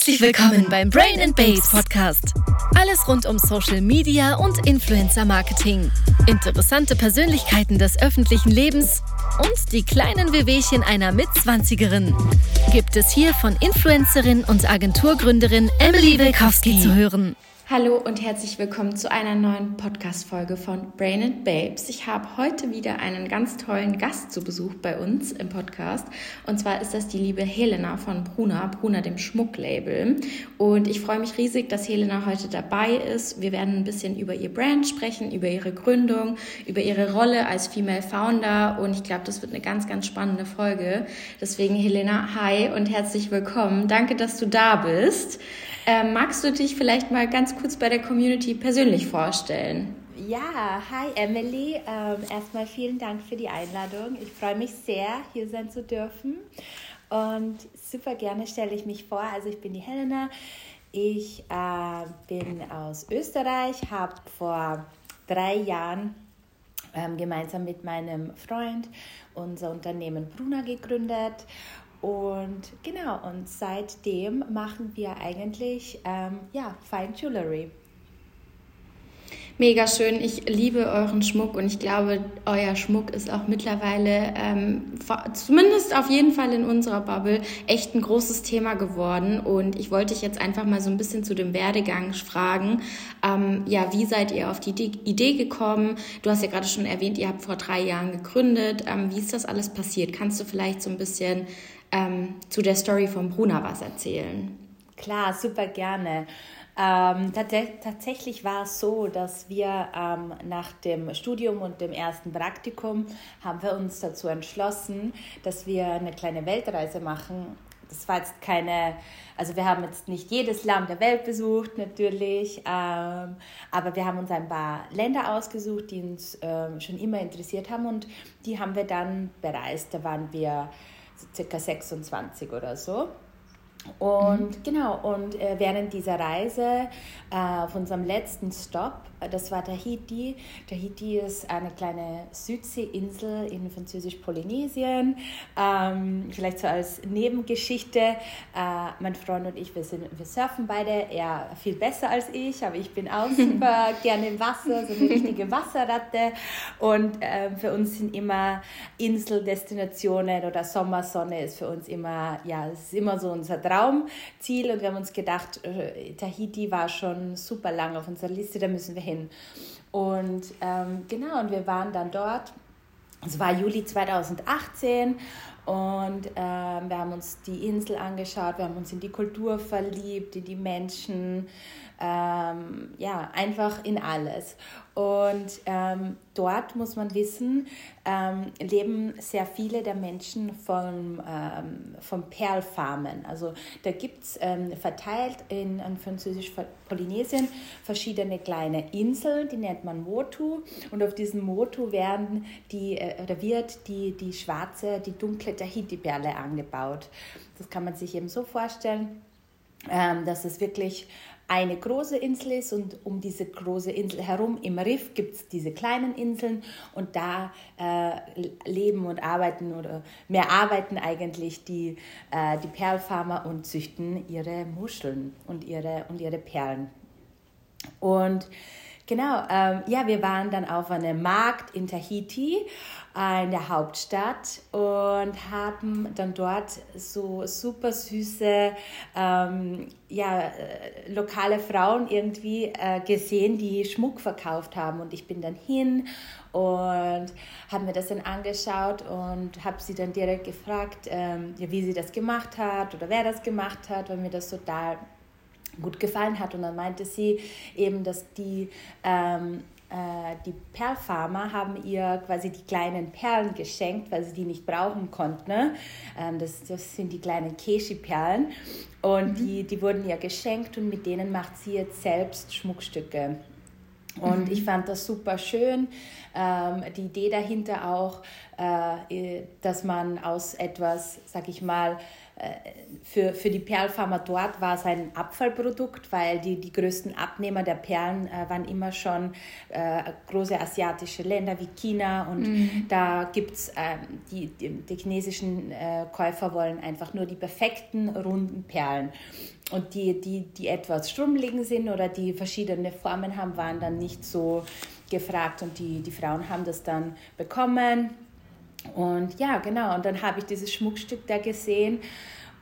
Herzlich willkommen beim Brain and Babes Podcast. Alles rund um Social Media und Influencer Marketing. Interessante Persönlichkeiten des öffentlichen Lebens und die kleinen Wehwehchen einer Mitzwanzigerin. Gibt es hier von Influencerin und Agenturgründerin Emily Wilkowski zu hören. Hallo und herzlich willkommen zu einer neuen Podcast-Folge von Brain and Babes. Ich habe heute wieder einen ganz tollen Gast zu Besuch bei uns im Podcast. Und zwar ist das die liebe Helena von Bruna, Bruna dem Schmucklabel. Und ich freue mich riesig, dass Helena heute dabei ist. Wir werden ein bisschen über ihr Brand sprechen, über ihre Gründung, über ihre Rolle als Female Founder. Und ich glaube, das wird eine ganz, ganz spannende Folge. Deswegen, Helena, hi und herzlich willkommen. Danke, dass du da bist. Ähm, magst du dich vielleicht mal ganz kurz bei der Community persönlich vorstellen? Ja, hi Emily. Ähm, erstmal vielen Dank für die Einladung. Ich freue mich sehr, hier sein zu dürfen. Und super gerne stelle ich mich vor. Also ich bin die Helena. Ich äh, bin aus Österreich, habe vor drei Jahren ähm, gemeinsam mit meinem Freund unser Unternehmen Bruna gegründet und genau, und seitdem machen wir eigentlich ähm, ja, Fine Jewelry. Mega schön. Ich liebe euren Schmuck und ich glaube, euer Schmuck ist auch mittlerweile, ähm, zumindest auf jeden Fall in unserer Bubble, echt ein großes Thema geworden. Und ich wollte dich jetzt einfach mal so ein bisschen zu dem Werdegang fragen. Ähm, ja, wie seid ihr auf die Idee gekommen? Du hast ja gerade schon erwähnt, ihr habt vor drei Jahren gegründet. Ähm, wie ist das alles passiert? Kannst du vielleicht so ein bisschen ähm, zu der Story von Bruna was erzählen? Klar, super gerne. Ähm, tatsächlich war es so, dass wir ähm, nach dem Studium und dem ersten Praktikum haben wir uns dazu entschlossen, dass wir eine kleine Weltreise machen. Das war jetzt keine, also wir haben jetzt nicht jedes Land der Welt besucht natürlich, ähm, aber wir haben uns ein paar Länder ausgesucht, die uns ähm, schon immer interessiert haben und die haben wir dann bereist. Da waren wir circa 26 oder so. Und mhm. genau, und äh, während dieser Reise äh, auf unserem letzten Stop, das war Tahiti. Tahiti ist eine kleine Südseeinsel in französisch-Polynesien. Ähm, vielleicht so als Nebengeschichte, äh, mein Freund und ich, wir, sind, wir surfen beide, er viel besser als ich, aber ich bin auch super gerne im Wasser, so eine richtige Wasserratte. Und ähm, für uns sind immer Inseldestinationen oder Sommersonne ist für uns immer, ja, ist immer so unser Traumziel und wir haben uns gedacht, äh, Tahiti war schon super lang auf unserer Liste, da müssen wir hin. Und ähm, genau, und wir waren dann dort. Es war Juli 2018 und ähm, wir haben uns die Insel angeschaut, wir haben uns in die Kultur verliebt, in die Menschen, ähm, ja, einfach in alles. Und ähm, dort muss man wissen, ähm, leben sehr viele der Menschen von, ähm, von Perlfarmen. Also da gibt es ähm, verteilt in, in Französisch-Polynesien verschiedene kleine Inseln, die nennt man Motu. Und auf diesen Motu werden die, äh, oder wird die, die schwarze, die dunkle Tahiti-Perle angebaut. Das kann man sich eben so vorstellen, ähm, dass es wirklich eine große Insel ist und um diese große Insel herum im Riff gibt es diese kleinen Inseln und da äh, leben und arbeiten oder mehr arbeiten eigentlich die, äh, die Perlfarmer und züchten ihre Muscheln und ihre, und ihre Perlen. Und Genau, ähm, ja, wir waren dann auf einem Markt in Tahiti, in der Hauptstadt und haben dann dort so super süße, ähm, ja, äh, lokale Frauen irgendwie äh, gesehen, die Schmuck verkauft haben. Und ich bin dann hin und habe mir das dann angeschaut und habe sie dann direkt gefragt, ähm, ja, wie sie das gemacht hat oder wer das gemacht hat, weil mir das total gut gefallen hat. Und dann meinte sie eben, dass die, ähm, äh, die Perlfarmer haben ihr quasi die kleinen Perlen geschenkt, weil sie die nicht brauchen konnten. Ne? Ähm, das, das sind die kleinen Keshi-Perlen. Und mhm. die, die wurden ihr geschenkt und mit denen macht sie jetzt selbst Schmuckstücke. Und mhm. ich fand das super schön. Ähm, die Idee dahinter auch, äh, dass man aus etwas, sag ich mal, äh, für, für die Perlfarmer dort war es ein Abfallprodukt, weil die, die größten Abnehmer der Perlen äh, waren immer schon äh, große asiatische Länder wie China und mhm. da gibt es, äh, die, die, die, chinesischen äh, Käufer wollen einfach nur die perfekten runden Perlen. Und die, die, die etwas strummeligen sind oder die verschiedene Formen haben, waren dann nicht so gefragt und die, die Frauen haben das dann bekommen und ja, genau, und dann habe ich dieses Schmuckstück da gesehen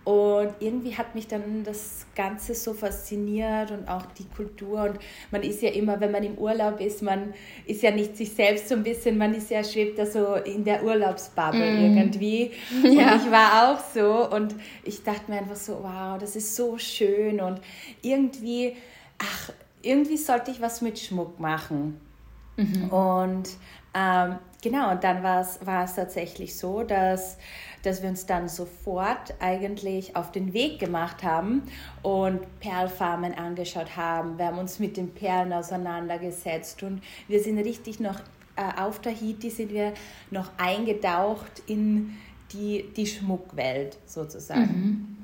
und irgendwie hat mich dann das Ganze so fasziniert und auch die Kultur. Und man ist ja immer, wenn man im Urlaub ist, man ist ja nicht sich selbst so ein bisschen, man ist ja, schwebt da so in der Urlaubsbubble mm. irgendwie. Und ja. ich war auch so und ich dachte mir einfach so, wow, das ist so schön und irgendwie, ach, irgendwie sollte ich was mit Schmuck machen. Mhm. Und ähm, genau, und dann war es tatsächlich so, dass, dass wir uns dann sofort eigentlich auf den Weg gemacht haben und Perlfarmen angeschaut haben. Wir haben uns mit den Perlen auseinandergesetzt und wir sind richtig noch äh, auf Tahiti, sind wir noch eingetaucht in die, die Schmuckwelt sozusagen. Mhm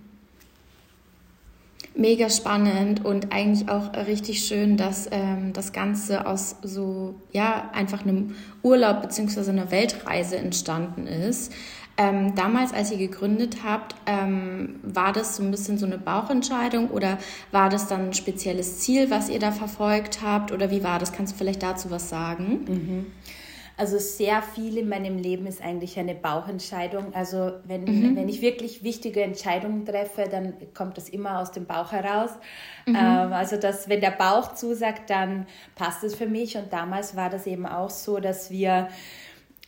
mega spannend und eigentlich auch richtig schön, dass ähm, das Ganze aus so, ja, einfach einem Urlaub bzw. einer Weltreise entstanden ist. Ähm, damals, als ihr gegründet habt, ähm, war das so ein bisschen so eine Bauchentscheidung oder war das dann ein spezielles Ziel, was ihr da verfolgt habt oder wie war das? Kannst du vielleicht dazu was sagen? Mhm. Also sehr viel in meinem Leben ist eigentlich eine Bauchentscheidung. Also wenn, mhm. wenn ich wirklich wichtige Entscheidungen treffe, dann kommt das immer aus dem Bauch heraus. Mhm. Ähm, also dass wenn der Bauch zusagt, dann passt es für mich. Und damals war das eben auch so, dass wir,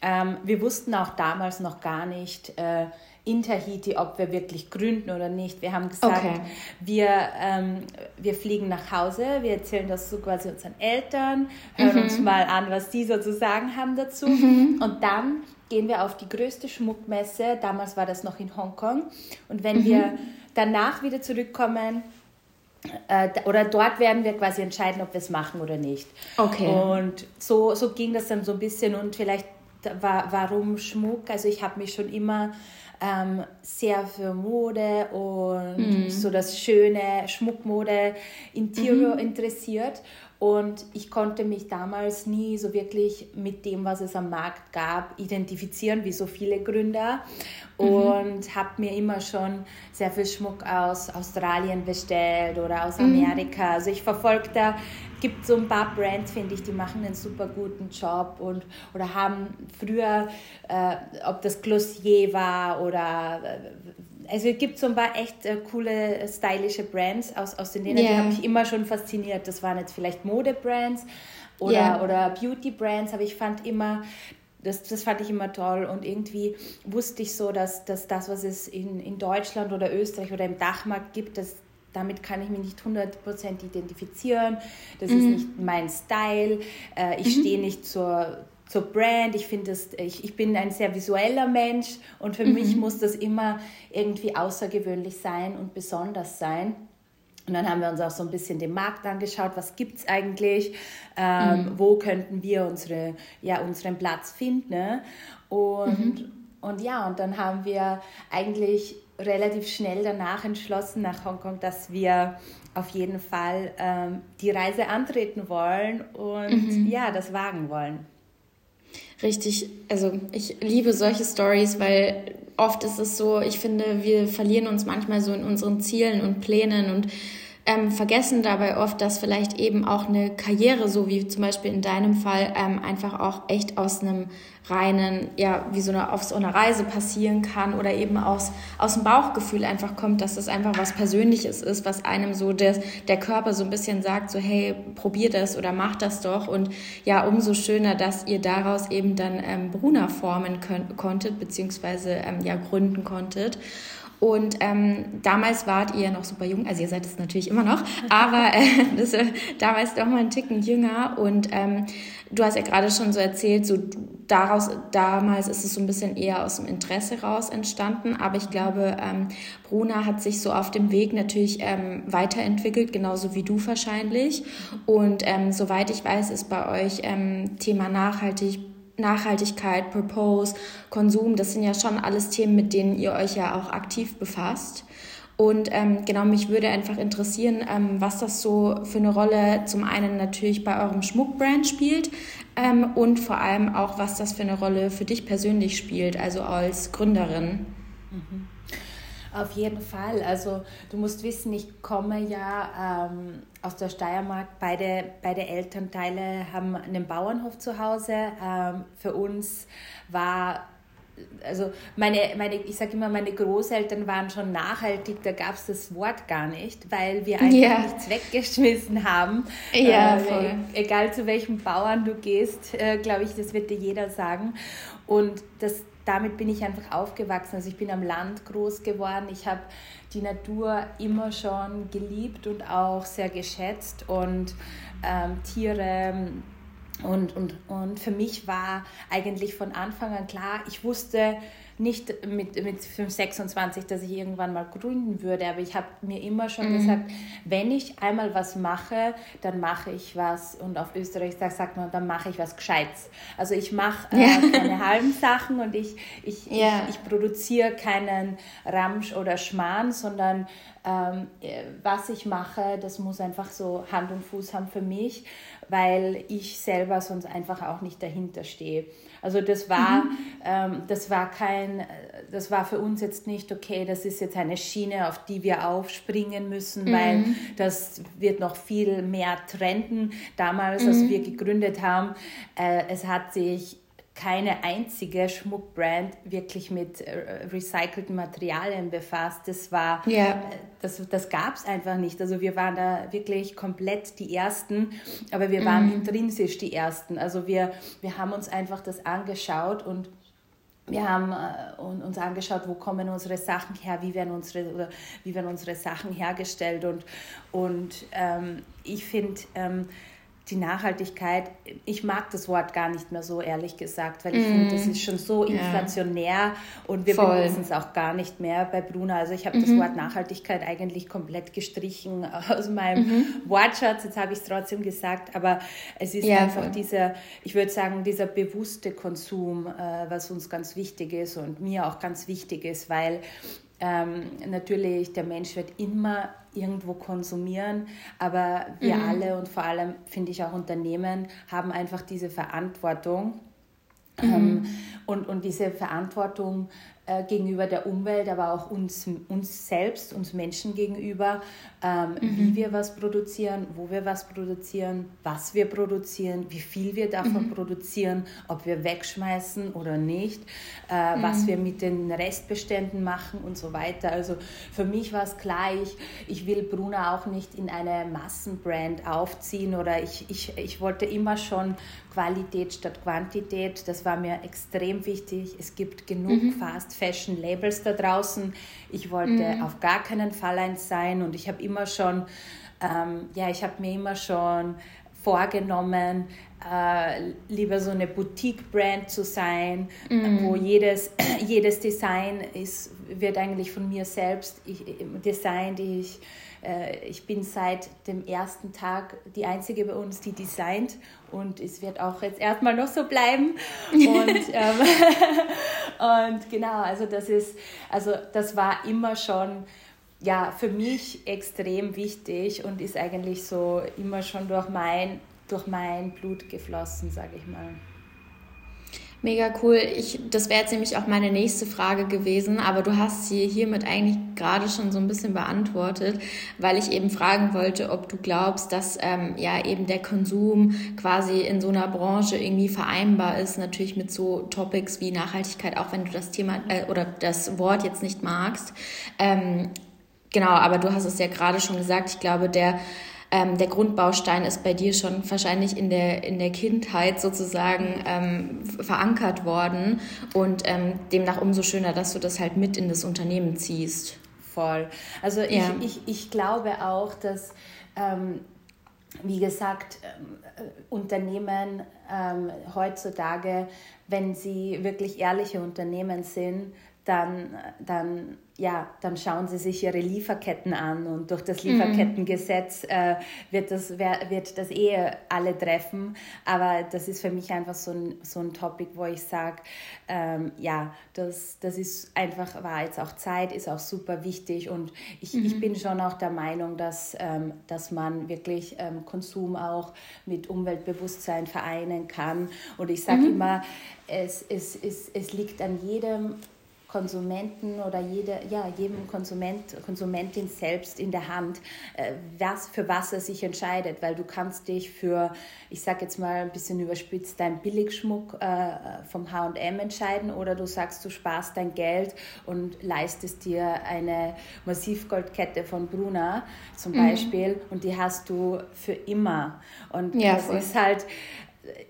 ähm, wir wussten auch damals noch gar nicht, äh, in Tahiti, ob wir wirklich gründen oder nicht. Wir haben gesagt, okay. wir, ähm, wir fliegen nach Hause, wir erzählen das so quasi unseren Eltern, hören mhm. uns mal an, was die so zu sagen haben dazu. Mhm. Und dann gehen wir auf die größte Schmuckmesse, damals war das noch in Hongkong. Und wenn mhm. wir danach wieder zurückkommen, äh, oder dort werden wir quasi entscheiden, ob wir es machen oder nicht. Okay. Und so, so ging das dann so ein bisschen und vielleicht war, warum Schmuck? Also ich habe mich schon immer ähm, sehr für Mode und mhm. so das schöne Schmuckmode, Interior mhm. interessiert. Und ich konnte mich damals nie so wirklich mit dem, was es am Markt gab, identifizieren, wie so viele Gründer. Mhm. Und habe mir immer schon sehr viel Schmuck aus Australien bestellt oder aus mhm. Amerika. Also ich verfolge da gibt so ein paar Brands, finde ich, die machen einen super guten Job und oder haben früher, äh, ob das Glossier war oder äh, also es gibt so ein paar echt äh, coole, stylische Brands aus, aus den Ländern, yeah. die haben mich immer schon fasziniert. Das waren jetzt vielleicht Modebrands oder, yeah. oder Beauty-Brands, aber ich fand immer, das, das fand ich immer toll und irgendwie wusste ich so, dass, dass das, was es in, in Deutschland oder Österreich oder im Dachmarkt gibt, dass damit kann ich mich nicht 100% identifizieren. Das mhm. ist nicht mein Style. Äh, ich mhm. stehe nicht zur, zur Brand. Ich finde ich, ich bin ein sehr visueller Mensch und für mhm. mich muss das immer irgendwie außergewöhnlich sein und besonders sein. Und dann haben wir uns auch so ein bisschen den Markt angeschaut, was gibt es eigentlich, ähm, mhm. wo könnten wir unsere, ja, unseren Platz finden. Ne? Und, mhm. und ja, und dann haben wir eigentlich relativ schnell danach entschlossen nach Hongkong, dass wir auf jeden Fall ähm, die Reise antreten wollen und mhm. ja, das wagen wollen. Richtig, also ich liebe solche Stories, weil oft ist es so, ich finde, wir verlieren uns manchmal so in unseren Zielen und Plänen und ähm, vergessen dabei oft, dass vielleicht eben auch eine Karriere, so wie zum Beispiel in deinem Fall, ähm, einfach auch echt aus einem reinen, ja, wie so eine, auf so einer Reise passieren kann oder eben aus, aus dem Bauchgefühl einfach kommt, dass das einfach was Persönliches ist, was einem so des, der Körper so ein bisschen sagt, so hey, probier das oder mach das doch und ja, umso schöner, dass ihr daraus eben dann ähm, Bruna formen könnt, konntet, beziehungsweise ähm, ja, gründen konntet. Und ähm, damals wart ihr noch super jung, also ihr seid es natürlich immer noch, aber äh, das, äh, damals doch mal einen Ticken jünger. Und ähm, du hast ja gerade schon so erzählt, so daraus, damals ist es so ein bisschen eher aus dem Interesse raus entstanden. Aber ich glaube, ähm, Bruna hat sich so auf dem Weg natürlich ähm, weiterentwickelt, genauso wie du wahrscheinlich. Und ähm, soweit ich weiß, ist bei euch ähm, Thema nachhaltig Nachhaltigkeit, Purpose, Konsum, das sind ja schon alles Themen, mit denen ihr euch ja auch aktiv befasst. Und ähm, genau, mich würde einfach interessieren, ähm, was das so für eine Rolle zum einen natürlich bei eurem Schmuckbrand spielt ähm, und vor allem auch, was das für eine Rolle für dich persönlich spielt, also als Gründerin. Mhm. Auf jeden Fall. Also du musst wissen, ich komme ja ähm, aus der Steiermark. Beide, beide Elternteile haben einen Bauernhof zu Hause. Ähm, für uns war also meine, meine ich sage immer, meine Großeltern waren schon nachhaltig, da gab es das Wort gar nicht, weil wir einfach ja. nichts weggeschmissen haben. Ja, äh, voll. Egal zu welchem Bauern du gehst, äh, glaube ich, das wird dir jeder sagen. Und das, damit bin ich einfach aufgewachsen. Also ich bin am Land groß geworden. Ich habe die Natur immer schon geliebt und auch sehr geschätzt und ähm, Tiere. Und, und, und für mich war eigentlich von Anfang an klar, ich wusste, nicht mit, mit 26, dass ich irgendwann mal gründen würde, aber ich habe mir immer schon mhm. gesagt, wenn ich einmal was mache, dann mache ich was und auf Österreich sagt man, dann mache ich was Gescheites. Also ich mache äh, ja. keine halben Sachen und ich, ich, ja. ich, ich produziere keinen Ramsch oder Schmarrn, sondern ähm, äh, was ich mache, das muss einfach so Hand und Fuß haben für mich, weil ich selber sonst einfach auch nicht dahinter stehe. Also das war, mhm. ähm, das war kein, das war für uns jetzt nicht okay, das ist jetzt eine Schiene, auf die wir aufspringen müssen, mhm. weil das wird noch viel mehr trenden. Damals, mhm. als wir gegründet haben, äh, es hat sich keine einzige Schmuckbrand wirklich mit äh, recycelten Materialien befasst. Das war, ja. Äh, das, das gab es einfach nicht. Also wir waren da wirklich komplett die Ersten, aber wir waren mhm. intrinsisch die Ersten. Also wir, wir haben uns einfach das angeschaut und wir haben äh, uns angeschaut, wo kommen unsere Sachen her, wie werden unsere, oder wie werden unsere Sachen hergestellt und, und ähm, ich finde, ähm, die Nachhaltigkeit, ich mag das Wort gar nicht mehr so, ehrlich gesagt, weil ich mm. finde, das ist schon so inflationär ja. und wir Voll. benutzen es auch gar nicht mehr bei Bruna. Also ich habe mhm. das Wort Nachhaltigkeit eigentlich komplett gestrichen aus meinem mhm. Wortschatz. Jetzt habe ich es trotzdem gesagt, aber es ist ja, einfach voll. dieser, ich würde sagen, dieser bewusste Konsum, äh, was uns ganz wichtig ist und mir auch ganz wichtig ist, weil ähm, natürlich, der Mensch wird immer irgendwo konsumieren, aber wir mhm. alle und vor allem finde ich auch Unternehmen haben einfach diese Verantwortung. Mhm. Ähm, und, und diese Verantwortung äh, gegenüber der Umwelt, aber auch uns, uns selbst, uns Menschen gegenüber, ähm, mhm. wie wir was produzieren, wo wir was produzieren, was wir produzieren, wie viel wir davon mhm. produzieren, ob wir wegschmeißen oder nicht, äh, mhm. was wir mit den Restbeständen machen und so weiter. Also für mich war es klar, ich, ich will Bruna auch nicht in eine Massenbrand aufziehen oder ich, ich, ich wollte immer schon Qualität statt Quantität. Das war mir extrem wichtig. Es gibt genug mhm. Fast Fashion Labels da draußen. Ich wollte mhm. auf gar keinen Fall eins sein und ich habe immer schon, ähm, ja, ich habe mir immer schon vorgenommen, äh, lieber so eine Boutique-Brand zu sein, mhm. wo jedes, jedes Design ist, wird eigentlich von mir selbst ich, designt. Ich äh, ich bin seit dem ersten Tag die Einzige bei uns, die designt und es wird auch jetzt erstmal noch so bleiben. Und, ähm, und genau, also das ist, also das war immer schon ja, für mich extrem wichtig und ist eigentlich so immer schon durch mein, durch mein Blut geflossen, sage ich mal. Mega cool. Ich, das wäre jetzt nämlich auch meine nächste Frage gewesen, aber du hast sie hiermit eigentlich gerade schon so ein bisschen beantwortet, weil ich eben fragen wollte, ob du glaubst, dass ähm, ja eben der Konsum quasi in so einer Branche irgendwie vereinbar ist, natürlich mit so Topics wie Nachhaltigkeit, auch wenn du das Thema äh, oder das Wort jetzt nicht magst. Ähm, genau, aber du hast es ja gerade schon gesagt. Ich glaube, der ähm, der Grundbaustein ist bei dir schon wahrscheinlich in der, in der Kindheit sozusagen ähm, verankert worden und ähm, demnach umso schöner, dass du das halt mit in das Unternehmen ziehst. Voll. Also ich, ja. ich, ich glaube auch, dass ähm, wie gesagt, ähm, äh, Unternehmen ähm, heutzutage, wenn sie wirklich ehrliche Unternehmen sind, dann, dann ja, dann schauen Sie sich Ihre Lieferketten an und durch das mhm. Lieferkettengesetz äh, wird, das, wird das eh alle treffen. Aber das ist für mich einfach so ein, so ein Topic, wo ich sage, ähm, ja, das, das ist einfach, war jetzt auch Zeit, ist auch super wichtig und ich, mhm. ich bin schon auch der Meinung, dass, ähm, dass man wirklich ähm, Konsum auch mit Umweltbewusstsein vereinen kann. Und ich sage mhm. immer, es, es, es, es liegt an jedem Konsumenten oder jede, ja, jedem Konsument, Konsumentin selbst in der Hand, äh, was, für was er sich entscheidet, weil du kannst dich für, ich sage jetzt mal ein bisschen überspitzt, deinen Billigschmuck äh, vom H&M entscheiden oder du sagst, du sparst dein Geld und leistest dir eine Massivgoldkette von Bruna zum mhm. Beispiel und die hast du für immer. Und ja, das voll. ist halt,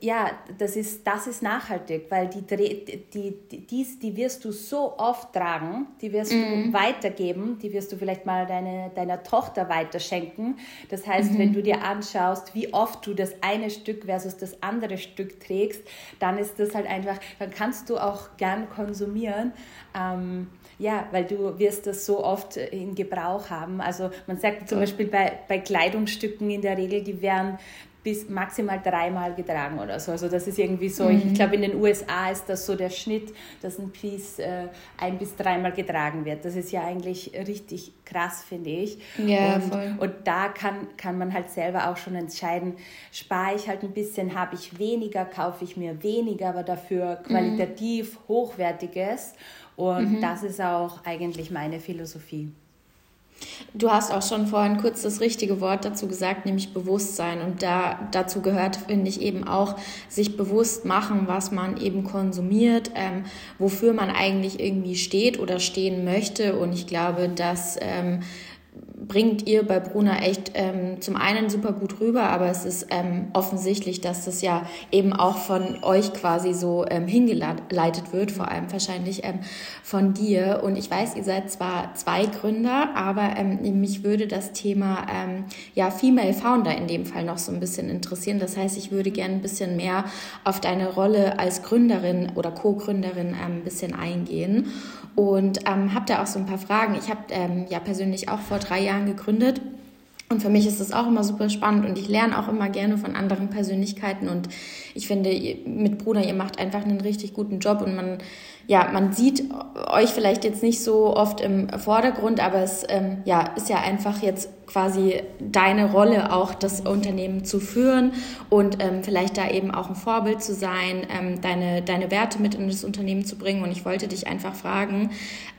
ja, das ist, das ist nachhaltig, weil die, die, die, die, die wirst du so oft tragen, die wirst mhm. du weitergeben, die wirst du vielleicht mal deine, deiner Tochter weiterschenken. Das heißt, mhm. wenn du dir anschaust, wie oft du das eine Stück versus das andere Stück trägst, dann ist das halt einfach, dann kannst du auch gern konsumieren. Ähm, ja, weil du wirst das so oft in Gebrauch haben. Also man sagt zum Beispiel bei, bei Kleidungsstücken in der Regel, die werden bis maximal dreimal getragen oder so. Also das ist irgendwie so, mhm. ich, glaube in den USA ist das so der Schnitt, dass ein Piece äh, ein bis dreimal getragen wird. Das ist ja eigentlich richtig krass, finde ich. Ja, und, voll. und da kann, kann man halt selber auch schon entscheiden, spare ich halt ein bisschen, habe ich weniger, kaufe ich mir weniger, aber dafür mhm. qualitativ mhm. hochwertiges. Und mhm. das ist auch eigentlich meine Philosophie. Du hast auch schon vorhin kurz das richtige Wort dazu gesagt, nämlich Bewusstsein. Und da, dazu gehört, finde ich, eben auch, sich bewusst machen, was man eben konsumiert, ähm, wofür man eigentlich irgendwie steht oder stehen möchte. Und ich glaube, dass ähm, bringt ihr bei Bruna echt ähm, zum einen super gut rüber, aber es ist ähm, offensichtlich, dass das ja eben auch von euch quasi so ähm, hingeleitet wird, vor allem wahrscheinlich ähm, von dir. Und ich weiß, ihr seid zwar zwei Gründer, aber ähm, mich würde das Thema ähm, ja Female Founder in dem Fall noch so ein bisschen interessieren. Das heißt, ich würde gerne ein bisschen mehr auf deine Rolle als Gründerin oder Co-Gründerin ein bisschen eingehen und ähm, habe da auch so ein paar Fragen. Ich habe ähm, ja persönlich auch vor drei Jahren gegründet. Und für mich ist das auch immer super spannend und ich lerne auch immer gerne von anderen Persönlichkeiten und ich finde, mit Bruder, ihr macht einfach einen richtig guten Job und man ja, man sieht euch vielleicht jetzt nicht so oft im Vordergrund, aber es ähm, ja, ist ja einfach jetzt quasi deine Rolle, auch das Unternehmen zu führen und ähm, vielleicht da eben auch ein Vorbild zu sein, ähm, deine, deine Werte mit in das Unternehmen zu bringen. Und ich wollte dich einfach fragen,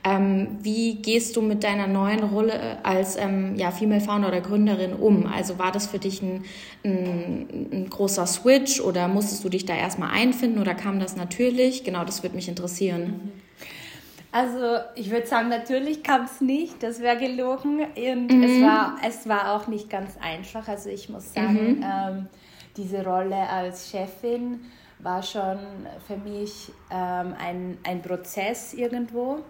ähm, wie gehst du mit deiner neuen Rolle als ähm, ja, Female Founder oder Gründerin um? Also war das für dich ein, ein, ein großer Switch oder musstest du dich da erstmal einfinden oder kam das natürlich? Genau, das würde mich interessieren können? Also ich würde sagen, natürlich kam es nicht, das wäre gelogen. Und mhm. es, war, es war auch nicht ganz einfach. Also ich muss sagen, mhm. ähm, diese Rolle als Chefin war schon für mich ähm, ein, ein Prozess irgendwo. Mhm.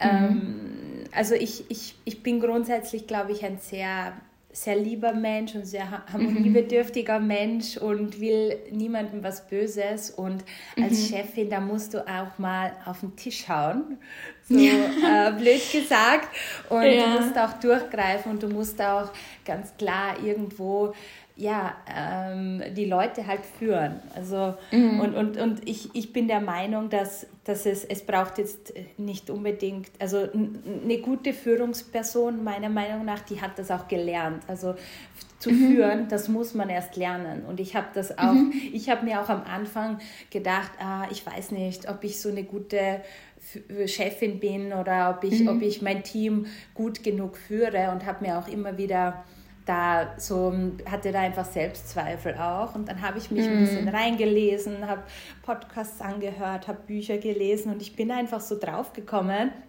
Ähm, also ich, ich, ich bin grundsätzlich, glaube ich, ein sehr sehr lieber Mensch und sehr harmoniebedürftiger mhm. Mensch und will niemandem was Böses. Und als mhm. Chefin, da musst du auch mal auf den Tisch hauen, so ja. äh, blöd gesagt. Und ja. du musst auch durchgreifen und du musst auch ganz klar irgendwo ja, ähm, die Leute halt führen. Also, mhm. und, und, und ich, ich bin der Meinung, dass, dass es, es braucht jetzt nicht unbedingt, also eine gute Führungsperson, meiner Meinung nach, die hat das auch gelernt. Also zu mhm. führen, das muss man erst lernen. Und ich habe das auch, mhm. ich habe mir auch am Anfang gedacht, ah, ich weiß nicht, ob ich so eine gute Chefin bin oder ob ich, ob mhm. ich mein Team gut genug führe und habe mir auch immer wieder da so hatte da einfach Selbstzweifel auch und dann habe ich mich mm. ein bisschen mhm. reingelesen, habe Podcasts angehört, habe Bücher gelesen und ich bin einfach so drauf gekommen, ähm,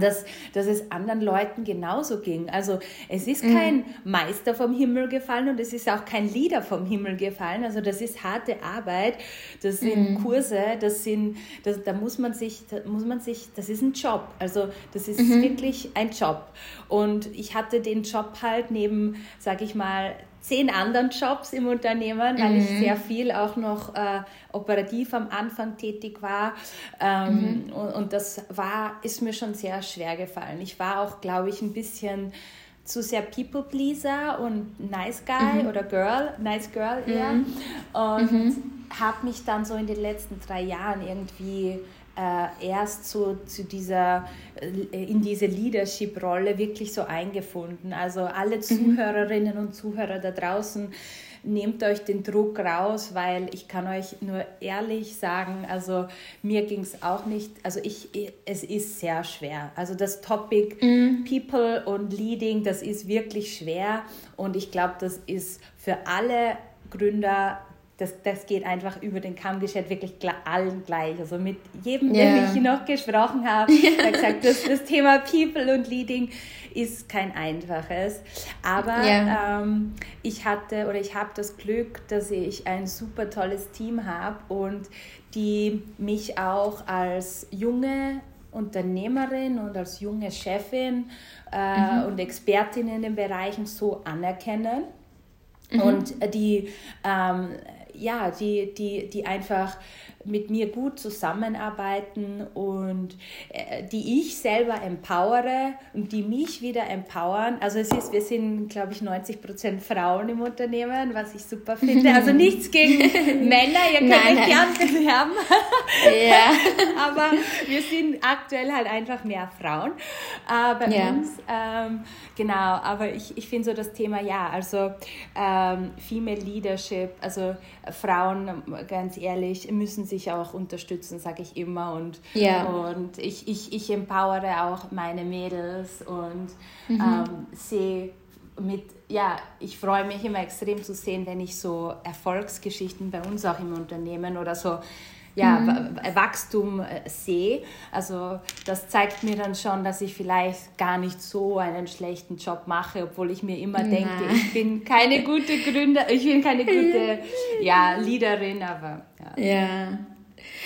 dass, dass es anderen Leuten genauso ging. Also es ist kein mhm. Meister vom Himmel gefallen und es ist auch kein Lieder vom Himmel gefallen. Also das ist harte Arbeit, das sind mhm. Kurse, das sind, das, da muss man sich, da muss man sich, das ist ein Job. Also das ist mhm. wirklich ein Job. Und ich hatte den Job halt neben, sag ich mal, zehn anderen Jobs im Unternehmen, weil mhm. ich sehr viel auch noch äh, operativ am Anfang tätig war. Ähm, mhm. und, und, das war, ist mir schon sehr schwer gefallen. Ich war auch, glaube ich, ein bisschen zu sehr People Pleaser und Nice Guy mhm. oder Girl, Nice Girl eher. Mhm. Und mhm. habe mich dann so in den letzten drei Jahren irgendwie äh, erst so zu dieser, äh, in diese Leadership-Rolle wirklich so eingefunden. Also alle mhm. Zuhörerinnen und Zuhörer da draußen, nehmt euch den Druck raus, weil ich kann euch nur ehrlich sagen, also mir ging es auch nicht, also ich, es ist sehr schwer. Also das Topic mhm. People und Leading, das ist wirklich schwer und ich glaube, das ist für alle Gründer das, das geht einfach über den Kamm geschert, wirklich allen gleich. Also mit jedem, yeah. den ich noch gesprochen habe, yeah. hat gesagt, das, das Thema People und Leading ist kein einfaches. Aber yeah. ähm, ich hatte oder ich habe das Glück, dass ich ein super tolles Team habe und die mich auch als junge Unternehmerin und als junge Chefin äh, mhm. und Expertin in den Bereichen so anerkennen. Mhm. Und die ähm, ja, die, die, die einfach mit mir gut zusammenarbeiten und äh, die ich selber empowere und die mich wieder empowern. Also es ist, wir sind, glaube ich, 90 Prozent Frauen im Unternehmen, was ich super finde. Also nichts gegen Männer, ihr könnt nein, euch gern bewerben. ja. Aber wir sind aktuell halt einfach mehr Frauen äh, bei ja. uns. Ähm, genau, aber ich, ich finde so das Thema, ja, also ähm, Female Leadership, also Frauen, ganz ehrlich, müssen sich auch unterstützen, sage ich immer. Und, ja. und ich, ich, ich empowere auch meine Mädels und mhm. ähm, sehe mit, ja, ich freue mich immer extrem zu sehen, wenn ich so Erfolgsgeschichten bei uns auch im Unternehmen oder so ja, mhm. Wachstum äh, sehe. Also das zeigt mir dann schon, dass ich vielleicht gar nicht so einen schlechten Job mache, obwohl ich mir immer denke, ich bin keine gute Gründer, ich bin keine gute ja, Leaderin, aber ja. Ja,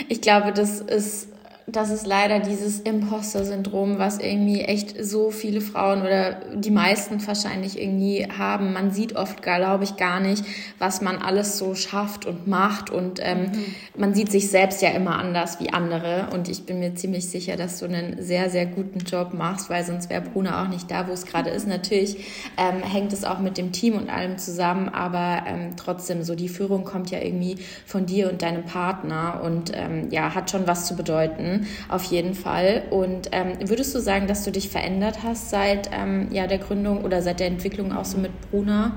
ich glaube, das ist das ist leider dieses Imposter-Syndrom, was irgendwie echt so viele Frauen oder die meisten wahrscheinlich irgendwie haben. Man sieht oft, glaube ich, gar nicht, was man alles so schafft und macht. Und ähm, mhm. man sieht sich selbst ja immer anders wie andere. Und ich bin mir ziemlich sicher, dass du einen sehr, sehr guten Job machst, weil sonst wäre Bruna auch nicht da, wo es gerade ist. Natürlich ähm, hängt es auch mit dem Team und allem zusammen, aber ähm, trotzdem, so die Führung kommt ja irgendwie von dir und deinem Partner und ähm, ja, hat schon was zu bedeuten auf jeden Fall. Und ähm, würdest du sagen, dass du dich verändert hast seit ähm, ja, der Gründung oder seit der Entwicklung auch so mit Bruna?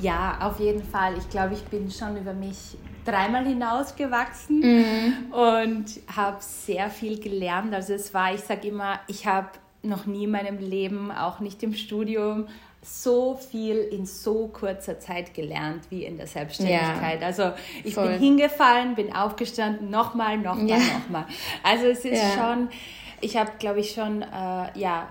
Ja, auf jeden Fall. Ich glaube, ich bin schon über mich dreimal hinausgewachsen mhm. und habe sehr viel gelernt. Also es war, ich sage immer, ich habe noch nie in meinem Leben, auch nicht im Studium, so viel in so kurzer Zeit gelernt wie in der Selbstständigkeit. Ja, also ich voll. bin hingefallen, bin aufgestanden, nochmal, nochmal, ja. nochmal. Also es ist ja. schon, ich habe, glaube ich, schon äh, ja,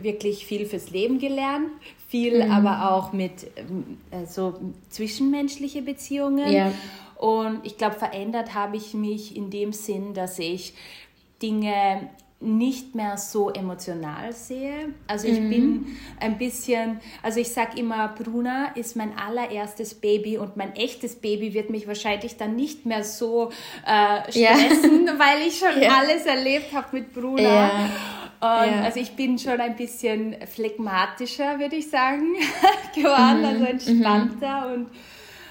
wirklich viel fürs Leben gelernt, viel mhm. aber auch mit äh, so zwischenmenschliche Beziehungen. Ja. Und ich glaube, verändert habe ich mich in dem Sinn, dass ich Dinge nicht mehr so emotional sehe. Also ich mhm. bin ein bisschen, also ich sage immer, Bruna ist mein allererstes Baby und mein echtes Baby wird mich wahrscheinlich dann nicht mehr so äh, stressen, ja. weil ich schon ja. alles erlebt habe mit Bruna. Ja. Und also ich bin schon ein bisschen phlegmatischer, würde ich sagen, geworden, mhm. also entspannter mhm.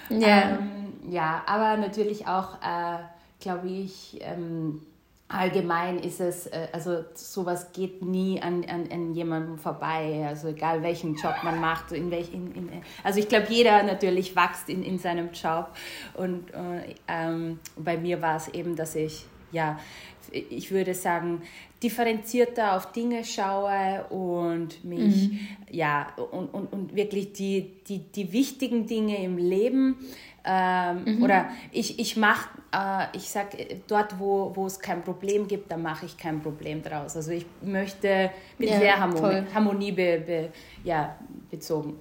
und ja. Ähm, ja, aber natürlich auch, äh, glaube ich, ähm, allgemein ist es, äh, also sowas geht nie an, an, an jemandem vorbei, also egal welchen Job man macht, in welch, in, in, also ich glaube, jeder natürlich wächst in, in seinem Job und äh, ähm, bei mir war es eben, dass ich, ja, ich würde sagen, differenzierter auf Dinge schaue und mich, mhm. ja, und, und, und wirklich die, die, die wichtigen Dinge im Leben Ähm, mhm. Oder ich, ich mache, äh, ich sage, dort, wo, wo es kein Problem gibt, da mache ich kein Problem draus. Also ich möchte, bin ja, sehr harmoni Harmonie be, be, ja, bezogen.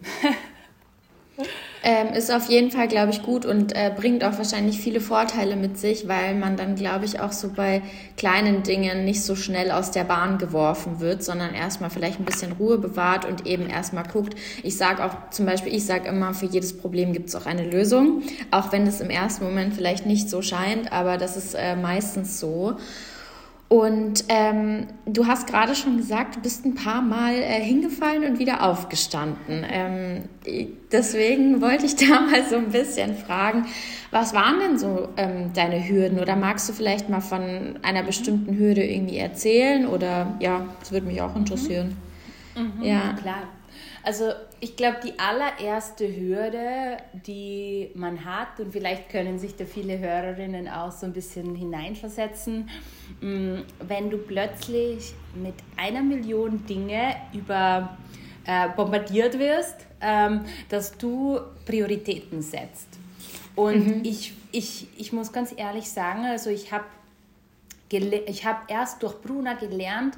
Ähm, ist auf jeden Fall, glaube ich, gut und äh, bringt auch wahrscheinlich viele Vorteile mit sich, weil man dann, glaube ich, auch so bei kleinen Dingen nicht so schnell aus der Bahn geworfen wird, sondern erstmal vielleicht ein bisschen Ruhe bewahrt und eben erstmal guckt. Ich sage auch zum Beispiel, ich sage immer, für jedes Problem gibt es auch eine Lösung, auch wenn es im ersten Moment vielleicht nicht so scheint, aber das ist äh, meistens so. Und ähm, du hast gerade schon gesagt, du bist ein paar Mal äh, hingefallen und wieder aufgestanden. Ähm, deswegen wollte ich da mal so ein bisschen fragen, was waren denn so ähm, deine Hürden? Oder magst du vielleicht mal von einer bestimmten Hürde irgendwie erzählen? Oder ja, das würde mich auch interessieren. Mhm. Mhm, ja, klar. Also ich glaube, die allererste Hürde, die man hat, und vielleicht können sich da viele Hörerinnen auch so ein bisschen hineinversetzen, mm, wenn du plötzlich mit einer Million Dinge über äh, bombardiert wirst, ähm, dass du Prioritäten setzt. Und mhm. ich, ich, ich muss ganz ehrlich sagen, also ich habe ich hab erst durch Bruna gelernt,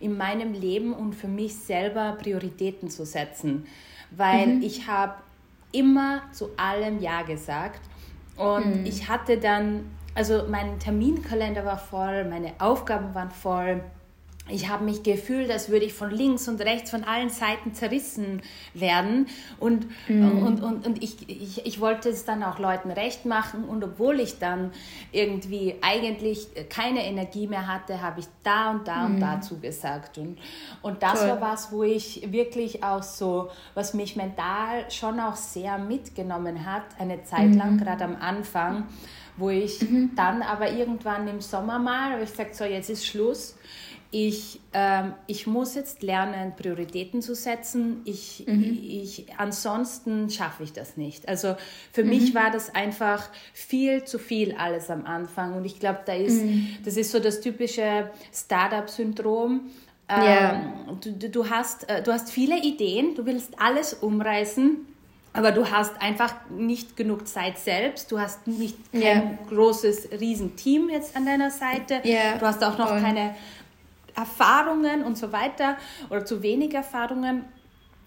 in meinem Leben und für mich selber Prioritäten zu setzen, weil mhm. ich habe immer zu allem Ja gesagt und mhm. ich hatte dann, also mein Terminkalender war voll, meine Aufgaben waren voll ich habe mich gefühlt, als würde ich von links und rechts, von allen Seiten zerrissen werden. Und, mhm. und, und, und ich, ich, ich wollte es dann auch Leuten recht machen. Und obwohl ich dann irgendwie eigentlich keine Energie mehr hatte, habe ich da und da mhm. und da zugesagt. Und, und das Toll. war was, wo ich wirklich auch so, was mich mental schon auch sehr mitgenommen hat, eine Zeit lang, mhm. gerade am Anfang wo ich mhm. dann aber irgendwann im Sommer mal, habe ich gesagt, so jetzt ist Schluss ich, ähm, ich muss jetzt lernen, Prioritäten zu setzen. Ich, mhm. ich, ansonsten schaffe ich das nicht. Also für mhm. mich war das einfach viel zu viel alles am Anfang. Und ich glaube, da ist, mhm. das ist so das typische Startup-Syndrom. Ähm, yeah. du, du, hast, äh, du hast viele Ideen, du willst alles umreißen. Aber du hast einfach nicht genug Zeit selbst. Du hast nicht kein yeah. großes Riesenteam jetzt an deiner Seite. Yeah. Du hast auch noch Voll. keine Erfahrungen und so weiter oder zu wenig Erfahrungen.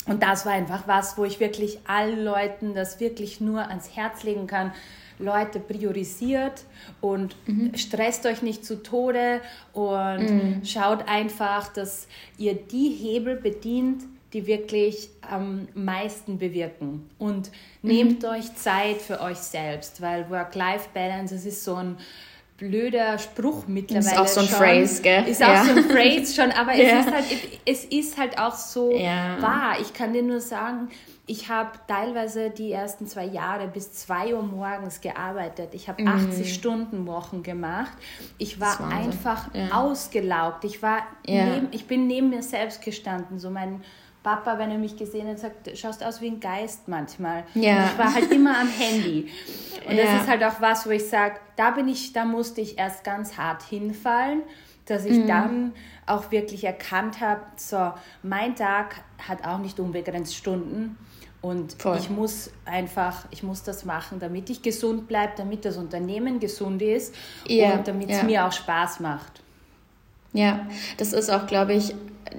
Und das war einfach was, wo ich wirklich allen Leuten das wirklich nur ans Herz legen kann. Leute priorisiert und mhm. stresst euch nicht zu Tode und mhm. schaut einfach, dass ihr die Hebel bedient, die wirklich am meisten bewirken. Und mhm. nehmt euch Zeit für euch selbst, weil Work-Life-Balance, das ist so ein blöder Spruch mittlerweile. Ist auch so ein schon. Phrase, gell? Ist ja. auch so ein Phrase schon, aber ja. es, ist halt, es ist halt auch so ja. wahr. Ich kann dir nur sagen, ich habe teilweise die ersten zwei Jahre bis zwei Uhr morgens gearbeitet. Ich habe mhm. 80 Stunden Wochen gemacht. Ich war einfach ausgelaugt. Ich war neben, ich bin neben mir selbst gestanden. So mein Papa, wenn er mich gesehen hat, sagt, schaust aus wie ein Geist manchmal. Ja. ich war halt immer am Handy. Und ja. das ist halt auch was, wo ich sage, da bin ich, da musste ich erst ganz hart hinfallen, dass ich mhm. dann auch wirklich erkannt habe, so, mein Tag hat auch nicht unbegrenzt Stunden. Und Voll. ich muss einfach, ich muss das machen, damit ich gesund bleibe, damit das Unternehmen gesund ist ja. und damit es mir auch Spaß macht. Ja, das ist auch, glaube ich,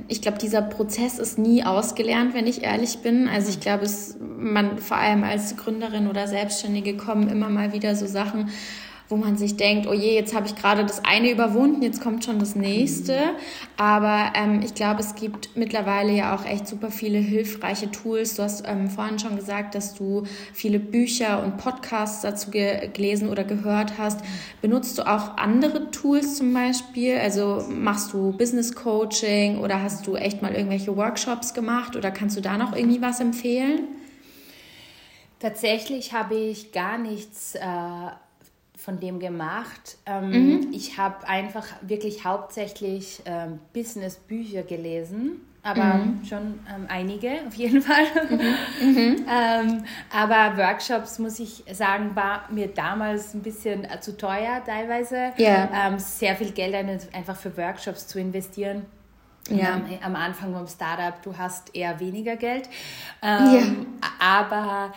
ich glaube, dieser Prozess ist nie ausgelernt, wenn ich ehrlich bin. Also ich glaube, es, man vor allem als Gründerin oder Selbstständige kommen immer mal wieder so Sachen, wo man sich denkt, oh je, jetzt habe ich gerade das eine überwunden, jetzt kommt schon das nächste. Aber ähm, ich glaube, es gibt mittlerweile ja auch echt super viele hilfreiche Tools. Du hast ähm, vorhin schon gesagt, dass du viele Bücher und Podcasts dazu ge gelesen oder gehört hast. Benutzt du auch andere Tools zum Beispiel? Also machst du Business Coaching oder hast du echt mal irgendwelche Workshops gemacht oder kannst du da noch irgendwie was empfehlen? Tatsächlich habe ich gar nichts äh, von dem gemacht. Ähm, mhm. Ich habe einfach wirklich hauptsächlich ähm, Business-Bücher gelesen, aber mhm. schon ähm, einige auf jeden Fall. Mhm. mhm. Ähm, aber Workshops, muss ich sagen, war mir damals ein bisschen äh, zu teuer teilweise. Yeah. sehr viel Geld einfach für Workshops zu investieren. Ja. Am, am, Anfang vom Startup, du hast eher weniger Geld. Ähm, ja. Aber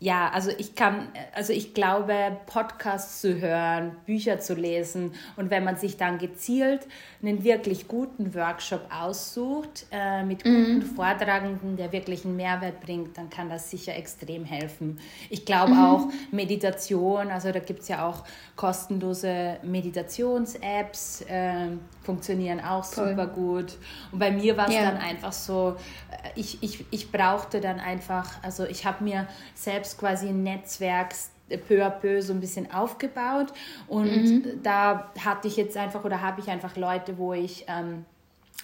ja, also ich kann, also ich glaube, Podcasts zu hören, Bücher zu lesen und wenn man sich dann gezielt einen wirklich guten Workshop aussucht, äh, mit guten mhm. Vortragenden, der wirklich einen Mehrwert bringt, dann kann das sicher extrem helfen. Ich glaube mhm. auch Meditation, also da gibt es ja auch kostenlose Meditations-Apps, äh, funktionieren auch Toll. super gut. Und bei mir war es ja. dann einfach so, äh, ich, ich, ich brauchte dann einfach, also ich habe mir selbst quasi ein Netzwerk peu à peu so ein bisschen aufgebaut und mhm. da hatte ich jetzt einfach oder habe ich einfach Leute, wo ich ähm,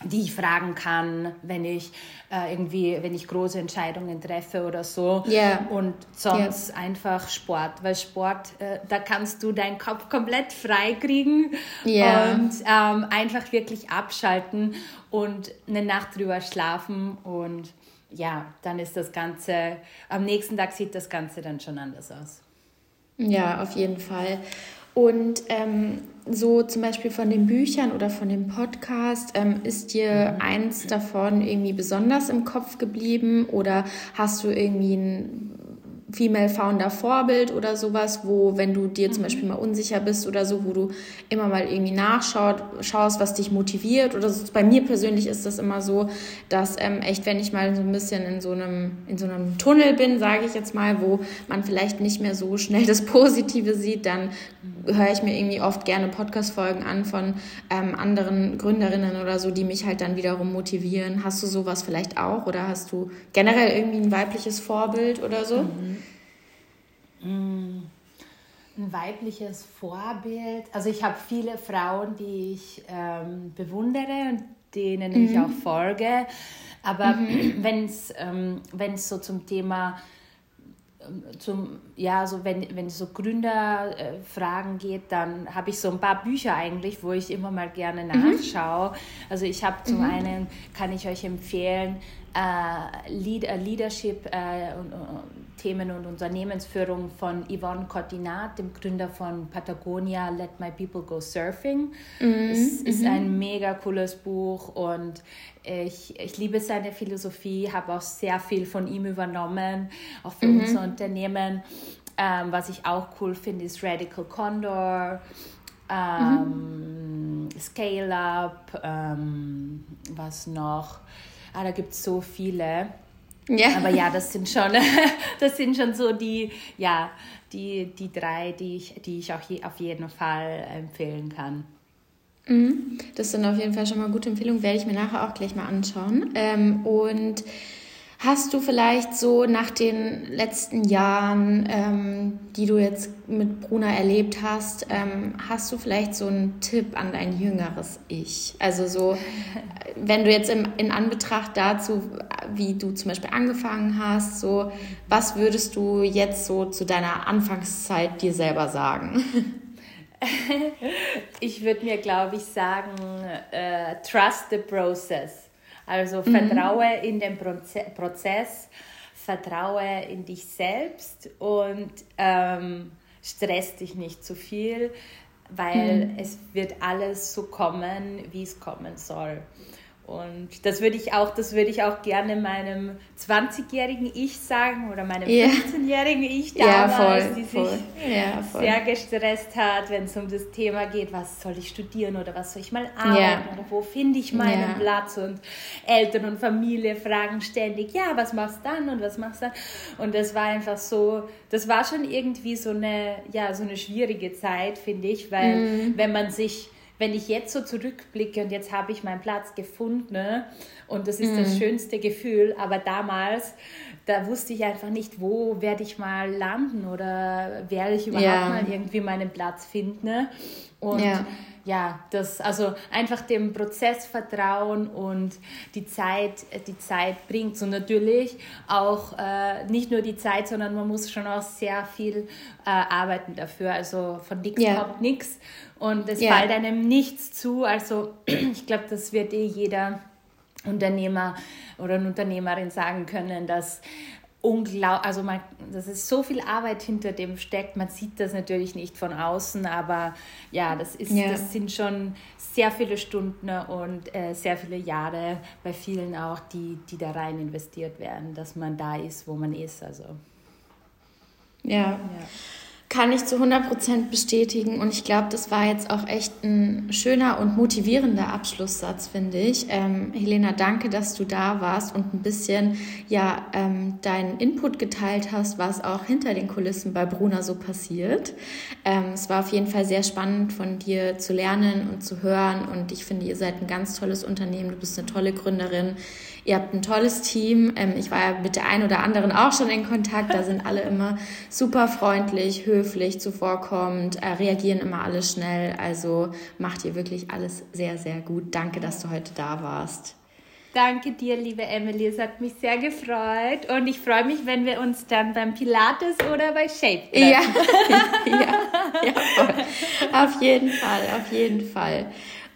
die ich fragen kann, wenn ich äh, irgendwie, wenn ich große Entscheidungen treffe oder so. Yeah. Und sonst yeah. einfach Sport, weil Sport, äh, da kannst du deinen Kopf komplett frei kriegen yeah. und ähm, einfach wirklich abschalten und eine Nacht drüber schlafen und ja, dann ist das Ganze, am nächsten Tag sieht das Ganze dann schon anders aus. Ja, auf jeden Fall. Und ähm, so zum Beispiel von den Büchern oder von dem Podcast, ähm, ist dir eins davon irgendwie besonders im Kopf geblieben oder hast du irgendwie ein Female Founder Vorbild oder sowas, wo, wenn du dir zum mhm. Beispiel mal unsicher bist oder so, wo du immer mal irgendwie nachschaut, schaust, was dich motiviert oder so. Bei mir persönlich ist das immer so, dass ähm, echt, wenn ich mal so ein bisschen in so einem, in so einem Tunnel bin, sage ich jetzt mal, wo man vielleicht nicht mehr so schnell das Positive sieht, dann höre ich mir irgendwie oft gerne Podcast-Folgen an von ähm, anderen Gründerinnen oder so, die mich halt dann wiederum motivieren. Hast du sowas vielleicht auch oder hast du generell irgendwie ein weibliches Vorbild oder so? Mhm. Mm, ein weibliches Vorbild. Also ich habe viele Frauen, die ich ähm, bewundere und denen mhm. ich auch folge. Aber mhm. wenn es ähm, so zum Thema ähm, zum, ja, so wenn, wenn es so Gründerfragen äh, geht, dann habe ich so ein paar Bücher eigentlich, wo ich immer mal gerne mhm. nachschaue. Mhm. Also ich habe zum mhm. einen, kann ich euch empfehlen, äh, Lead, äh, Leadership äh, und, Themen und Unternehmensführung von Yvonne Cortinat, dem Gründer von Patagonia, Let My People Go Surfing. Mhm. Es ist mhm. ein mega cooles Buch und ich, ich liebe seine Philosophie, habe auch sehr viel von ihm übernommen, auch für mhm. unser Unternehmen. Ähm, was ich auch cool finde, ist Radical Condor. Ähm, mhm. Scale Up, ähm, was noch? Ah, da gibt es so viele. Ja. Aber ja, das sind schon, das sind schon so die, ja, die, die drei, die ich, die ich auch je, auf jeden Fall empfehlen kann. Mhm. Das sind auf jeden Fall schon mal gute Empfehlungen, werde ich mir nachher auch gleich mal anschauen. Ähm, und Hast du vielleicht so nach den letzten Jahren, ähm, die du jetzt mit Bruna erlebt hast, ähm, hast du vielleicht so einen Tipp an dein jüngeres Ich? Also so, wenn du jetzt im, in Anbetracht dazu, wie du zum Beispiel angefangen hast, so, was würdest du jetzt so zu deiner Anfangszeit dir selber sagen? Ich würde mir, glaube ich, sagen, uh, trust the process. Also mhm. vertraue in den Proze Prozess, vertraue in dich selbst und ähm, stress dich nicht zu viel, weil mhm. es wird alles so kommen, wie es kommen soll. Und das würde ich auch, das würde ich auch gerne meinem 20-jährigen Ich sagen oder meinem yeah. 15-jährigen Ich damals, ja, voll, die voll. sich ja, sehr gestresst hat, wenn es um das Thema geht, was soll ich studieren oder was soll ich mal arbeiten yeah. oder wo finde ich meinen Platz und Eltern und Familie fragen ständig, ja, was machst du dann und was machst du dann? Und das war einfach so, das war schon irgendwie so eine, ja, so eine schwierige Zeit, finde ich, weil mm. wenn man sich wenn ich jetzt so zurückblicke und jetzt habe ich meinen Platz gefunden ne, und das ist mhm. das schönste Gefühl, aber damals, da wusste ich einfach nicht, wo werde ich mal landen oder werde ich überhaupt ja. mal irgendwie meinen Platz finden. Ne? Und ja. ja, das, also einfach dem Prozess vertrauen und die Zeit, die Zeit bringt und natürlich auch äh, nicht nur die Zeit, sondern man muss schon auch sehr viel äh, arbeiten dafür. Also von nichts ja. kommt nichts und es ja. fällt einem nichts zu. Also ich glaube, das wird eh jeder Unternehmer oder Unternehmerin sagen können, dass unglaublich, also man, dass es so viel Arbeit hinter dem steckt. Man sieht das natürlich nicht von außen, aber ja, das ist, ja. das sind schon sehr viele Stunden und äh, sehr viele Jahre bei vielen auch, die, die da rein investiert werden, dass man da ist, wo man ist. Also. Ja. ja. Kann ich zu 100% bestätigen und ich glaube, das war jetzt auch echt ein schöner und motivierender Abschlusssatz, finde ich. Ähm, Helena, danke, dass du da warst und ein bisschen ja ähm, deinen Input geteilt hast, was auch hinter den Kulissen bei Bruna so passiert. Ähm, es war auf jeden Fall sehr spannend von dir zu lernen und zu hören und ich finde, ihr seid ein ganz tolles Unternehmen, du bist eine tolle Gründerin. Ihr habt ein tolles Team. Ähm, ich war ja mit der einen oder anderen auch schon in Kontakt. Da sind alle immer super freundlich, höflich, zuvorkommend, äh, reagieren immer alle schnell. Also macht ihr wirklich alles sehr, sehr gut. Danke, dass du heute da warst. Danke dir, liebe Emily. Es hat mich sehr gefreut. Und ich freue mich, wenn wir uns dann beim Pilates oder bei Shape treffen. Ja, ja, ja auf jeden Fall, auf jeden Fall.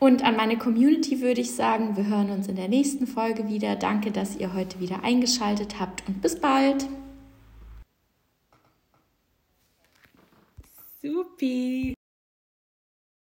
Und an meine Community würde ich sagen, wir hören uns in der nächsten Folge wieder. Danke, dass ihr heute wieder eingeschaltet habt und bis bald. Supi.